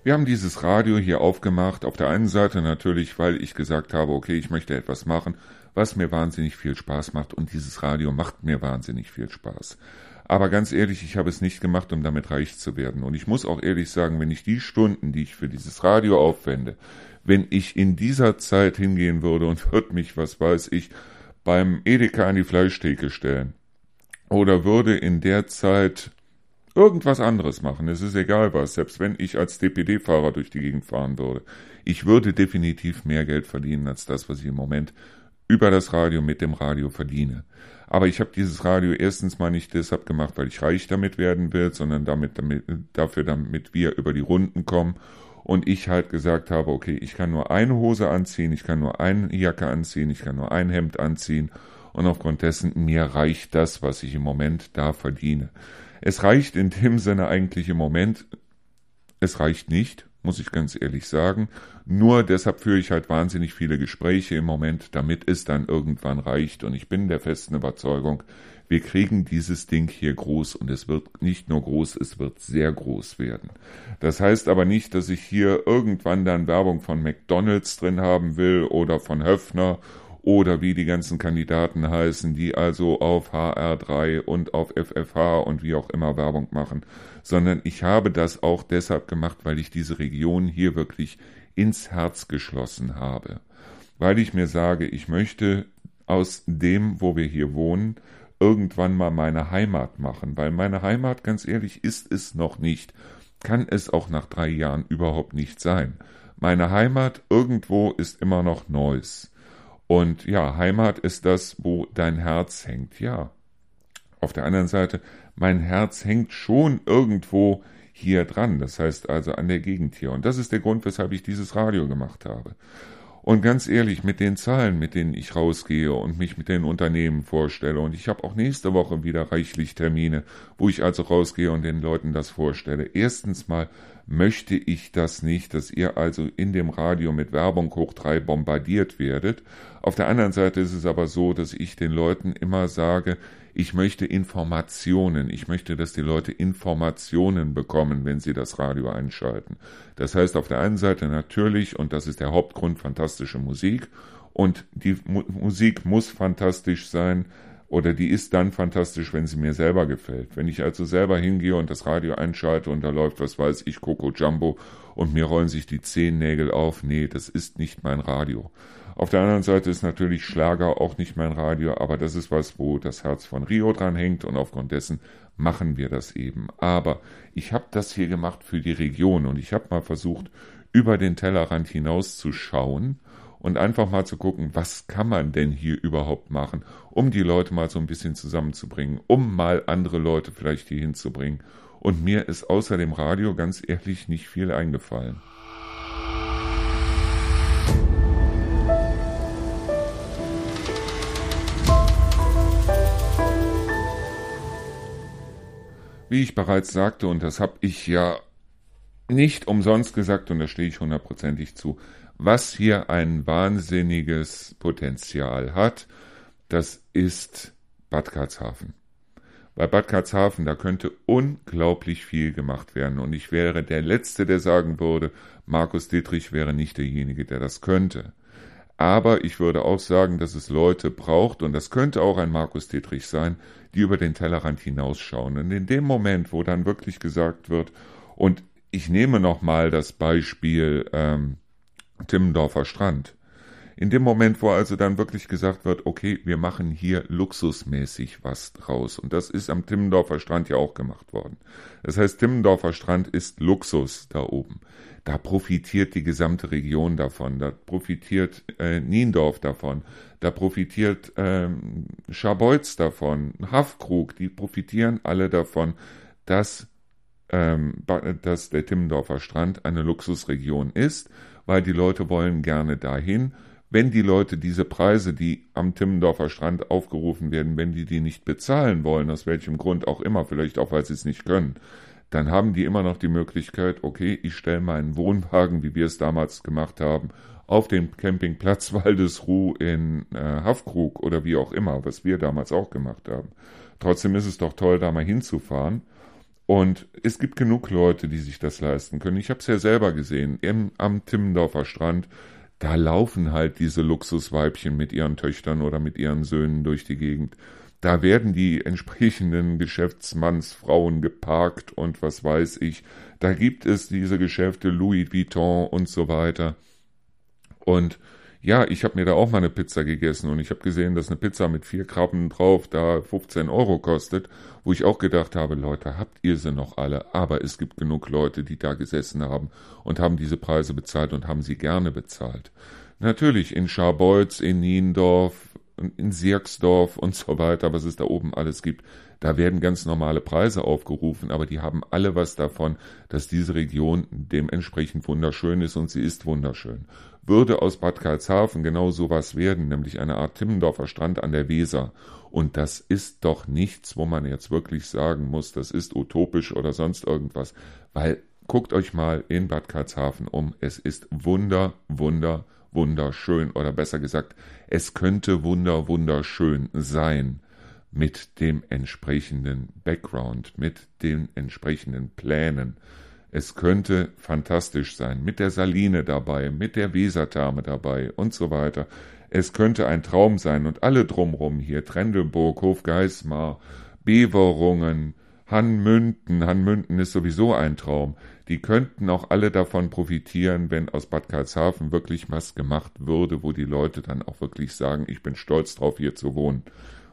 Wir haben dieses Radio hier aufgemacht. Auf der einen Seite natürlich, weil ich gesagt habe, okay, ich möchte etwas machen, was mir wahnsinnig viel Spaß macht. Und dieses Radio macht mir wahnsinnig viel Spaß. Aber ganz ehrlich, ich habe es nicht gemacht, um damit reich zu werden. Und ich muss auch ehrlich sagen, wenn ich die Stunden, die ich für dieses Radio aufwende, wenn ich in dieser Zeit hingehen würde und würde mich, was weiß ich, beim Edeka an die Fleischtheke stellen oder würde in der Zeit irgendwas anderes machen. Es ist egal was, selbst wenn ich als DPD-Fahrer durch die Gegend fahren würde. Ich würde definitiv mehr Geld verdienen als das, was ich im Moment über das Radio mit dem Radio verdiene. Aber ich habe dieses Radio erstens mal nicht deshalb gemacht, weil ich reich damit werden will, sondern damit, damit dafür, damit wir über die Runden kommen. Und ich halt gesagt habe, okay, ich kann nur eine Hose anziehen, ich kann nur eine Jacke anziehen, ich kann nur ein Hemd anziehen. Und aufgrund dessen, mir reicht das, was ich im Moment da verdiene. Es reicht in dem Sinne eigentlich im Moment, es reicht nicht, muss ich ganz ehrlich sagen. Nur deshalb führe ich halt wahnsinnig viele Gespräche im Moment, damit es dann irgendwann reicht. Und ich bin der festen Überzeugung, wir kriegen dieses Ding hier groß und es wird nicht nur groß, es wird sehr groß werden. Das heißt aber nicht, dass ich hier irgendwann dann Werbung von McDonalds drin haben will oder von Höfner oder wie die ganzen Kandidaten heißen, die also auf HR3 und auf FFH und wie auch immer Werbung machen, sondern ich habe das auch deshalb gemacht, weil ich diese Region hier wirklich ins Herz geschlossen habe, weil ich mir sage, ich möchte aus dem, wo wir hier wohnen, irgendwann mal meine Heimat machen, weil meine Heimat, ganz ehrlich, ist es noch nicht, kann es auch nach drei Jahren überhaupt nicht sein. Meine Heimat irgendwo ist immer noch Neuss. Und ja, Heimat ist das, wo dein Herz hängt. Ja. Auf der anderen Seite, mein Herz hängt schon irgendwo hier dran. Das heißt also an der Gegend hier. Und das ist der Grund, weshalb ich dieses Radio gemacht habe. Und ganz ehrlich, mit den Zahlen, mit denen ich rausgehe und mich mit den Unternehmen vorstelle, und ich habe auch nächste Woche wieder reichlich Termine, wo ich also rausgehe und den Leuten das vorstelle. Erstens mal möchte ich das nicht, dass ihr also in dem Radio mit Werbung hoch drei bombardiert werdet. Auf der anderen Seite ist es aber so, dass ich den Leuten immer sage, ich möchte Informationen. Ich möchte, dass die Leute Informationen bekommen, wenn sie das Radio einschalten. Das heißt auf der einen Seite natürlich, und das ist der Hauptgrund, fantastische Musik. Und die Mu Musik muss fantastisch sein, oder die ist dann fantastisch, wenn sie mir selber gefällt. Wenn ich also selber hingehe und das Radio einschalte und da läuft, was weiß ich, Coco Jumbo und mir rollen sich die Zehennägel auf, nee, das ist nicht mein Radio. Auf der anderen Seite ist natürlich Schlager auch nicht mein Radio, aber das ist was, wo das Herz von Rio dran hängt und aufgrund dessen machen wir das eben. Aber ich habe das hier gemacht für die Region und ich habe mal versucht, über den Tellerrand hinauszuschauen und einfach mal zu gucken, was kann man denn hier überhaupt machen, um die Leute mal so ein bisschen zusammenzubringen, um mal andere Leute vielleicht hier hinzubringen. Und mir ist außer dem Radio ganz ehrlich nicht viel eingefallen. Wie ich bereits sagte, und das habe ich ja nicht umsonst gesagt, und da stehe ich hundertprozentig zu, was hier ein wahnsinniges Potenzial hat, das ist Bad Karlshafen. Bei Bad Karlshafen, da könnte unglaublich viel gemacht werden. Und ich wäre der Letzte, der sagen würde, Markus Dietrich wäre nicht derjenige, der das könnte. Aber ich würde auch sagen, dass es Leute braucht, und das könnte auch ein Markus Dietrich sein, die über den Tellerrand hinausschauen. Und in dem Moment, wo dann wirklich gesagt wird, und ich nehme nochmal das Beispiel ähm, Timmendorfer Strand. In dem Moment, wo also dann wirklich gesagt wird, okay, wir machen hier luxusmäßig was draus. Und das ist am Timmendorfer Strand ja auch gemacht worden. Das heißt, Timmendorfer Strand ist Luxus da oben. Da profitiert die gesamte Region davon. Da profitiert äh, Niendorf davon. Da profitiert ähm, Scharbeutz davon. Haffkrug, die profitieren alle davon, dass, ähm, dass der Timmendorfer Strand eine Luxusregion ist, weil die Leute wollen gerne dahin wenn die Leute diese Preise, die am Timmendorfer Strand aufgerufen werden, wenn die die nicht bezahlen wollen, aus welchem Grund auch immer, vielleicht auch weil sie es nicht können, dann haben die immer noch die Möglichkeit, okay, ich stelle meinen Wohnwagen, wie wir es damals gemacht haben, auf den Campingplatz Waldesruh in äh, Haffkrug oder wie auch immer, was wir damals auch gemacht haben. Trotzdem ist es doch toll, da mal hinzufahren Und es gibt genug Leute, die sich das leisten können. Ich habe es ja selber gesehen, im, am Timmendorfer Strand. Da laufen halt diese Luxusweibchen mit ihren Töchtern oder mit ihren Söhnen durch die Gegend. Da werden die entsprechenden Geschäftsmannsfrauen geparkt und was weiß ich. Da gibt es diese Geschäfte Louis Vuitton und so weiter. Und ja, ich habe mir da auch mal eine Pizza gegessen und ich habe gesehen, dass eine Pizza mit vier Krabben drauf da 15 Euro kostet, wo ich auch gedacht habe, Leute, habt ihr sie noch alle? Aber es gibt genug Leute, die da gesessen haben und haben diese Preise bezahlt und haben sie gerne bezahlt. Natürlich in Scharbeutz, in Niendorf, in Sierksdorf und so weiter, was es da oben alles gibt. Da werden ganz normale Preise aufgerufen, aber die haben alle was davon, dass diese Region dementsprechend wunderschön ist und sie ist wunderschön. Würde aus Bad Karlshafen genau sowas werden, nämlich eine Art Timmendorfer Strand an der Weser. Und das ist doch nichts, wo man jetzt wirklich sagen muss, das ist utopisch oder sonst irgendwas, weil guckt euch mal in Bad Karlshafen um. Es ist wunder, wunder, wunderschön oder besser gesagt, es könnte wunder, wunderschön sein mit dem entsprechenden Background, mit den entsprechenden Plänen. Es könnte fantastisch sein, mit der Saline dabei, mit der Wesertherme dabei und so weiter. Es könnte ein Traum sein und alle drumrum hier, Trendelburg, Hofgeismar, Beverungen, Hanmünden, Hanmünden ist sowieso ein Traum. Die könnten auch alle davon profitieren, wenn aus Bad Karlshafen wirklich was gemacht würde, wo die Leute dann auch wirklich sagen, ich bin stolz drauf, hier zu wohnen.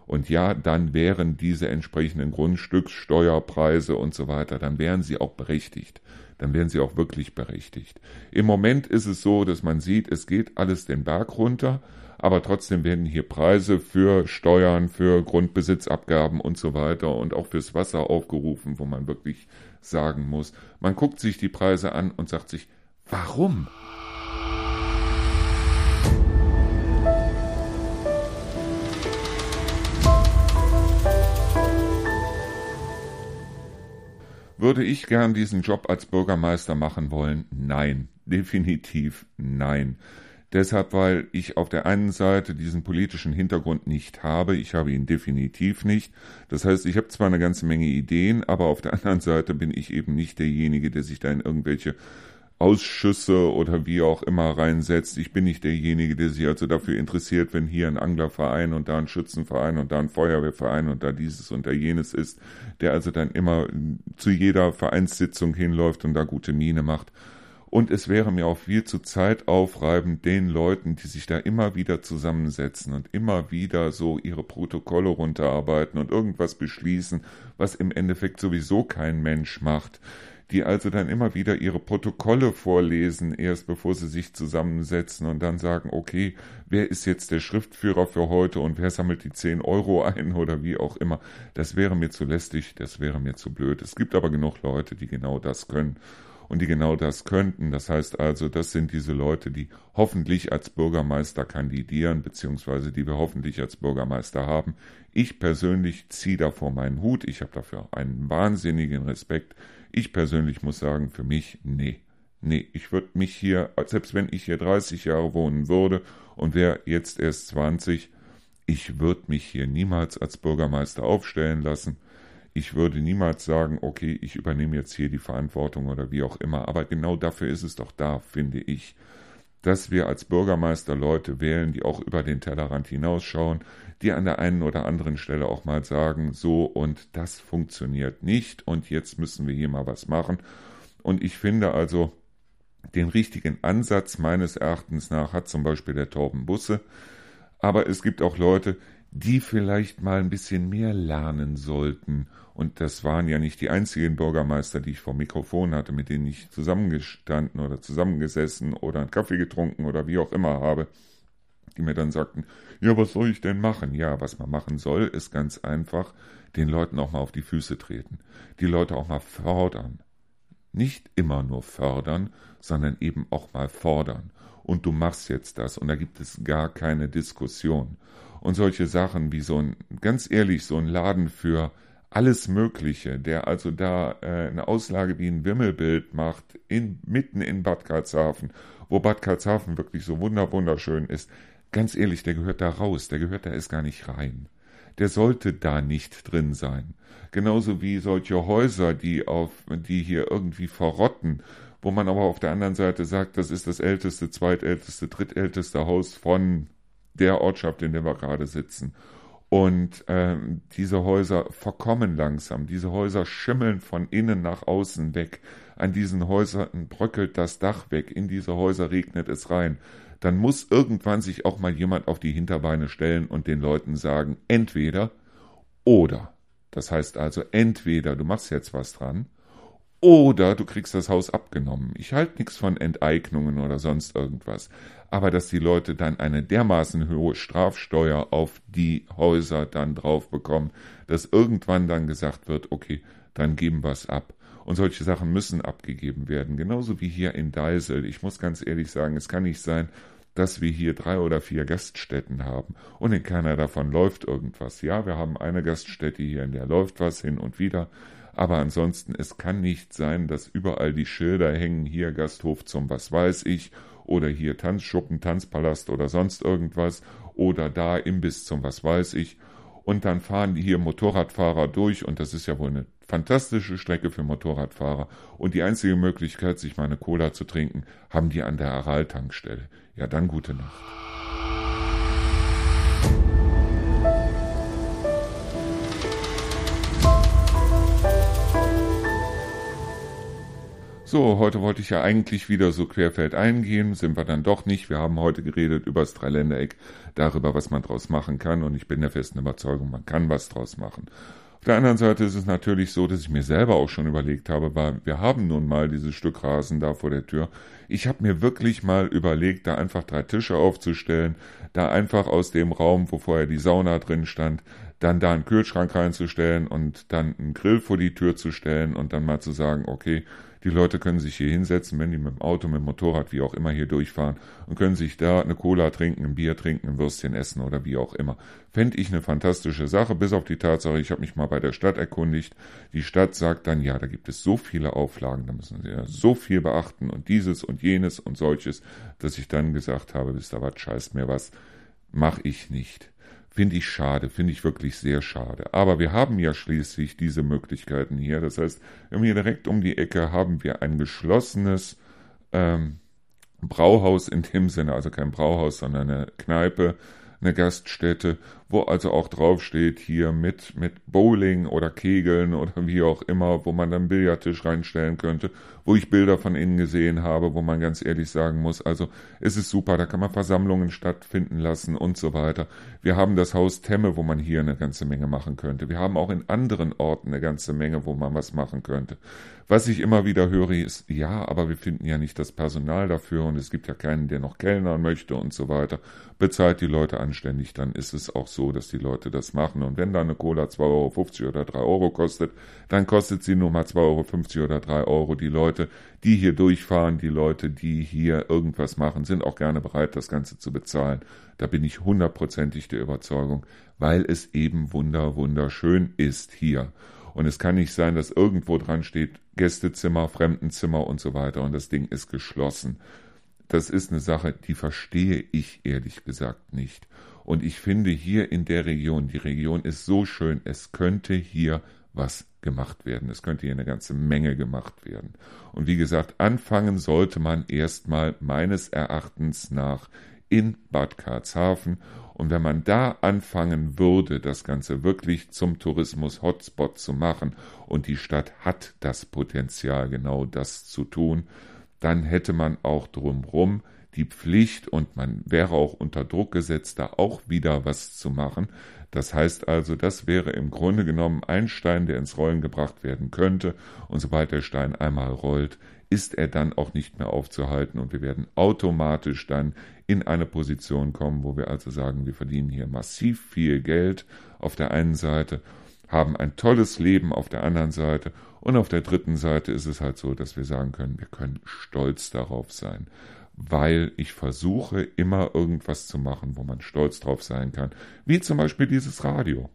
Und ja, dann wären diese entsprechenden Grundstückssteuerpreise und so weiter, dann wären sie auch berechtigt. Dann wären sie auch wirklich berechtigt. Im Moment ist es so, dass man sieht, es geht alles den Berg runter, aber trotzdem werden hier Preise für Steuern, für Grundbesitzabgaben und so weiter und auch fürs Wasser aufgerufen, wo man wirklich sagen muss, man guckt sich die Preise an und sagt sich, warum? Würde ich gern diesen Job als Bürgermeister machen wollen? Nein, definitiv nein. Deshalb, weil ich auf der einen Seite diesen politischen Hintergrund nicht habe, ich habe ihn definitiv nicht. Das heißt, ich habe zwar eine ganze Menge Ideen, aber auf der anderen Seite bin ich eben nicht derjenige, der sich da in irgendwelche Ausschüsse oder wie auch immer reinsetzt. Ich bin nicht derjenige, der sich also dafür interessiert, wenn hier ein Anglerverein und da ein Schützenverein und da ein Feuerwehrverein und da dieses und da jenes ist, der also dann immer zu jeder Vereinssitzung hinläuft und da gute Miene macht. Und es wäre mir auch viel zu Zeit aufreibend, den Leuten, die sich da immer wieder zusammensetzen und immer wieder so ihre Protokolle runterarbeiten und irgendwas beschließen, was im Endeffekt sowieso kein Mensch macht, die also dann immer wieder ihre Protokolle vorlesen, erst bevor sie sich zusammensetzen und dann sagen, okay, wer ist jetzt der Schriftführer für heute und wer sammelt die 10 Euro ein oder wie auch immer. Das wäre mir zu lästig, das wäre mir zu blöd. Es gibt aber genug Leute, die genau das können und die genau das könnten. Das heißt also, das sind diese Leute, die hoffentlich als Bürgermeister kandidieren, beziehungsweise die wir hoffentlich als Bürgermeister haben. Ich persönlich ziehe davor meinen Hut. Ich habe dafür einen wahnsinnigen Respekt. Ich persönlich muss sagen, für mich, nee. Nee, ich würde mich hier, selbst wenn ich hier 30 Jahre wohnen würde und wäre jetzt erst 20, ich würde mich hier niemals als Bürgermeister aufstellen lassen. Ich würde niemals sagen, okay, ich übernehme jetzt hier die Verantwortung oder wie auch immer. Aber genau dafür ist es doch da, finde ich, dass wir als Bürgermeister Leute wählen, die auch über den Tellerrand hinausschauen, die an der einen oder anderen Stelle auch mal sagen, so und das funktioniert nicht und jetzt müssen wir hier mal was machen. Und ich finde also, den richtigen Ansatz meines Erachtens nach hat zum Beispiel der Torben Busse. Aber es gibt auch Leute, die vielleicht mal ein bisschen mehr lernen sollten. Und das waren ja nicht die einzigen Bürgermeister, die ich vor Mikrofon hatte, mit denen ich zusammengestanden oder zusammengesessen oder einen Kaffee getrunken oder wie auch immer habe die mir dann sagten, ja, was soll ich denn machen? Ja, was man machen soll, ist ganz einfach, den Leuten auch mal auf die Füße treten, die Leute auch mal fordern. Nicht immer nur fördern, sondern eben auch mal fordern. Und du machst jetzt das und da gibt es gar keine Diskussion. Und solche Sachen wie so ein, ganz ehrlich, so ein Laden für alles Mögliche, der also da äh, eine Auslage wie ein Wimmelbild macht, in, mitten in Bad Karlshafen, wo Bad Karlshafen wirklich so wunderschön ist, Ganz ehrlich, der gehört da raus, der gehört da erst gar nicht rein. der sollte da nicht drin sein. Genauso wie solche Häuser, die auf, die hier irgendwie verrotten, wo man aber auf der anderen Seite sagt, das ist das älteste, zweitälteste, drittälteste Haus von der Ortschaft, in der wir gerade sitzen. Und ähm, diese Häuser verkommen langsam, diese Häuser schimmeln von innen nach außen weg. An diesen Häusern bröckelt das Dach weg, in diese Häuser regnet es rein. Dann muss irgendwann sich auch mal jemand auf die Hinterbeine stellen und den Leuten sagen, entweder oder. Das heißt also, entweder du machst jetzt was dran, oder du kriegst das Haus abgenommen. Ich halte nichts von Enteignungen oder sonst irgendwas aber dass die Leute dann eine dermaßen hohe Strafsteuer auf die Häuser dann drauf bekommen, dass irgendwann dann gesagt wird, okay, dann geben wir es ab. Und solche Sachen müssen abgegeben werden, genauso wie hier in Deisel. Ich muss ganz ehrlich sagen, es kann nicht sein, dass wir hier drei oder vier Gaststätten haben und in keiner davon läuft irgendwas. Ja, wir haben eine Gaststätte hier, in der läuft was hin und wieder, aber ansonsten, es kann nicht sein, dass überall die Schilder hängen, hier Gasthof zum was weiß ich oder hier Tanzschuppen, Tanzpalast oder sonst irgendwas oder da Imbiss zum was weiß ich. Und dann fahren hier Motorradfahrer durch und das ist ja wohl eine fantastische Strecke für Motorradfahrer. Und die einzige Möglichkeit, sich mal eine Cola zu trinken, haben die an der Aral-Tankstelle. Ja, dann gute Nacht. So, heute wollte ich ja eigentlich wieder so querfeld eingehen, sind wir dann doch nicht. Wir haben heute geredet über das Dreiländereck, darüber, was man draus machen kann und ich bin der festen Überzeugung, man kann was draus machen. Auf der anderen Seite ist es natürlich so, dass ich mir selber auch schon überlegt habe, weil wir haben nun mal dieses Stück Rasen da vor der Tür. Ich habe mir wirklich mal überlegt, da einfach drei Tische aufzustellen, da einfach aus dem Raum, wo vorher die Sauna drin stand, dann da einen Kühlschrank reinzustellen und dann einen Grill vor die Tür zu stellen und dann mal zu sagen, okay, die Leute können sich hier hinsetzen, wenn die mit dem Auto, mit dem Motorrad, wie auch immer hier durchfahren und können sich da eine Cola trinken, ein Bier trinken, ein Würstchen essen oder wie auch immer. Fände ich eine fantastische Sache, bis auf die Tatsache, ich habe mich mal bei der Stadt erkundigt. Die Stadt sagt dann, ja, da gibt es so viele Auflagen, da müssen sie ja so viel beachten und dieses und jenes und solches, dass ich dann gesagt habe, wisst ihr was, scheiß mir was, mach ich nicht. Finde ich schade, finde ich wirklich sehr schade. Aber wir haben ja schließlich diese Möglichkeiten hier. Das heißt, hier direkt um die Ecke haben wir ein geschlossenes ähm, Brauhaus in dem Sinne, also kein Brauhaus, sondern eine Kneipe, eine Gaststätte, wo also auch draufsteht hier mit, mit Bowling oder Kegeln oder wie auch immer, wo man dann Billardtisch reinstellen könnte, wo ich Bilder von innen gesehen habe, wo man ganz ehrlich sagen muss, also es ist super, da kann man Versammlungen stattfinden lassen und so weiter. Wir haben das Haus Temme, wo man hier eine ganze Menge machen könnte. Wir haben auch in anderen Orten eine ganze Menge, wo man was machen könnte. Was ich immer wieder höre, ist, ja, aber wir finden ja nicht das Personal dafür und es gibt ja keinen, der noch kellnern möchte und so weiter. Bezahlt die Leute anständig, dann ist es auch so, dass die Leute das machen. Und wenn da eine Cola 2,50 Euro oder 3 Euro kostet, dann kostet sie nur mal 2,50 Euro oder 3 Euro. Die Leute, die hier durchfahren, die Leute, die hier irgendwas machen, sind auch gerne bereit, das Ganze zu bezahlen. Da bin ich hundertprozentig der Überzeugung, weil es eben wunder, wunderschön ist hier. Und es kann nicht sein, dass irgendwo dran steht Gästezimmer, Fremdenzimmer und so weiter und das Ding ist geschlossen. Das ist eine Sache, die verstehe ich ehrlich gesagt nicht. Und ich finde hier in der Region, die Region ist so schön, es könnte hier was gemacht werden. Es könnte hier eine ganze Menge gemacht werden. Und wie gesagt, anfangen sollte man erstmal meines Erachtens nach in Bad Karlshafen. Und wenn man da anfangen würde, das Ganze wirklich zum Tourismus-Hotspot zu machen, und die Stadt hat das Potenzial, genau das zu tun, dann hätte man auch drumrum die Pflicht und man wäre auch unter Druck gesetzt, da auch wieder was zu machen. Das heißt also, das wäre im Grunde genommen ein Stein, der ins Rollen gebracht werden könnte. Und sobald der Stein einmal rollt, ist er dann auch nicht mehr aufzuhalten und wir werden automatisch dann in eine Position kommen, wo wir also sagen, wir verdienen hier massiv viel Geld auf der einen Seite, haben ein tolles Leben auf der anderen Seite und auf der dritten Seite ist es halt so, dass wir sagen können, wir können stolz darauf sein, weil ich versuche immer irgendwas zu machen, wo man stolz drauf sein kann, wie zum Beispiel dieses Radio.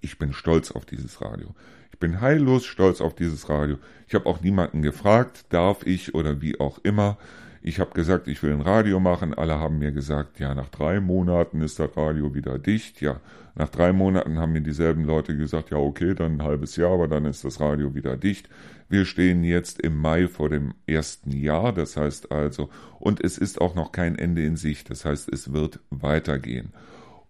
Ich bin stolz auf dieses Radio. Ich bin heillos stolz auf dieses Radio. Ich habe auch niemanden gefragt, darf ich oder wie auch immer. Ich habe gesagt, ich will ein Radio machen. Alle haben mir gesagt, ja, nach drei Monaten ist das Radio wieder dicht. Ja, nach drei Monaten haben mir dieselben Leute gesagt, ja, okay, dann ein halbes Jahr, aber dann ist das Radio wieder dicht. Wir stehen jetzt im Mai vor dem ersten Jahr, das heißt also, und es ist auch noch kein Ende in Sicht, das heißt, es wird weitergehen.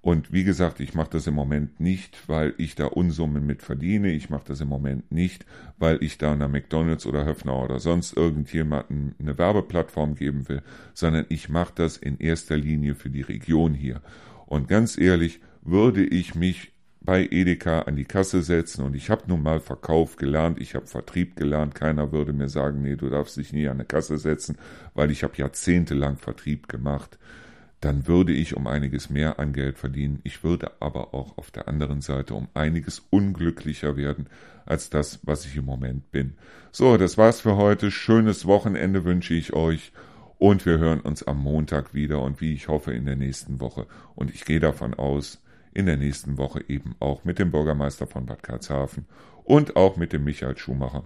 Und wie gesagt, ich mache das im Moment nicht, weil ich da Unsummen mit verdiene. Ich mache das im Moment nicht, weil ich da einer McDonald's oder Höfner oder sonst irgendjemanden eine Werbeplattform geben will, sondern ich mache das in erster Linie für die Region hier. Und ganz ehrlich, würde ich mich bei Edeka an die Kasse setzen und ich habe nun mal Verkauf gelernt, ich habe Vertrieb gelernt, keiner würde mir sagen, nee, du darfst dich nie an eine Kasse setzen, weil ich habe jahrzehntelang Vertrieb gemacht dann würde ich um einiges mehr an Geld verdienen. Ich würde aber auch auf der anderen Seite um einiges unglücklicher werden als das, was ich im Moment bin. So, das war's für heute. Schönes Wochenende wünsche ich euch. Und wir hören uns am Montag wieder und wie ich hoffe in der nächsten Woche. Und ich gehe davon aus, in der nächsten Woche eben auch mit dem Bürgermeister von Bad Karlshafen und auch mit dem Michael Schumacher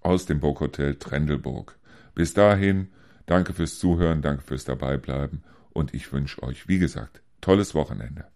aus dem Burghotel Trendelburg. Bis dahin, danke fürs Zuhören, danke fürs Dabeibleiben und ich wünsche euch, wie gesagt, tolles Wochenende.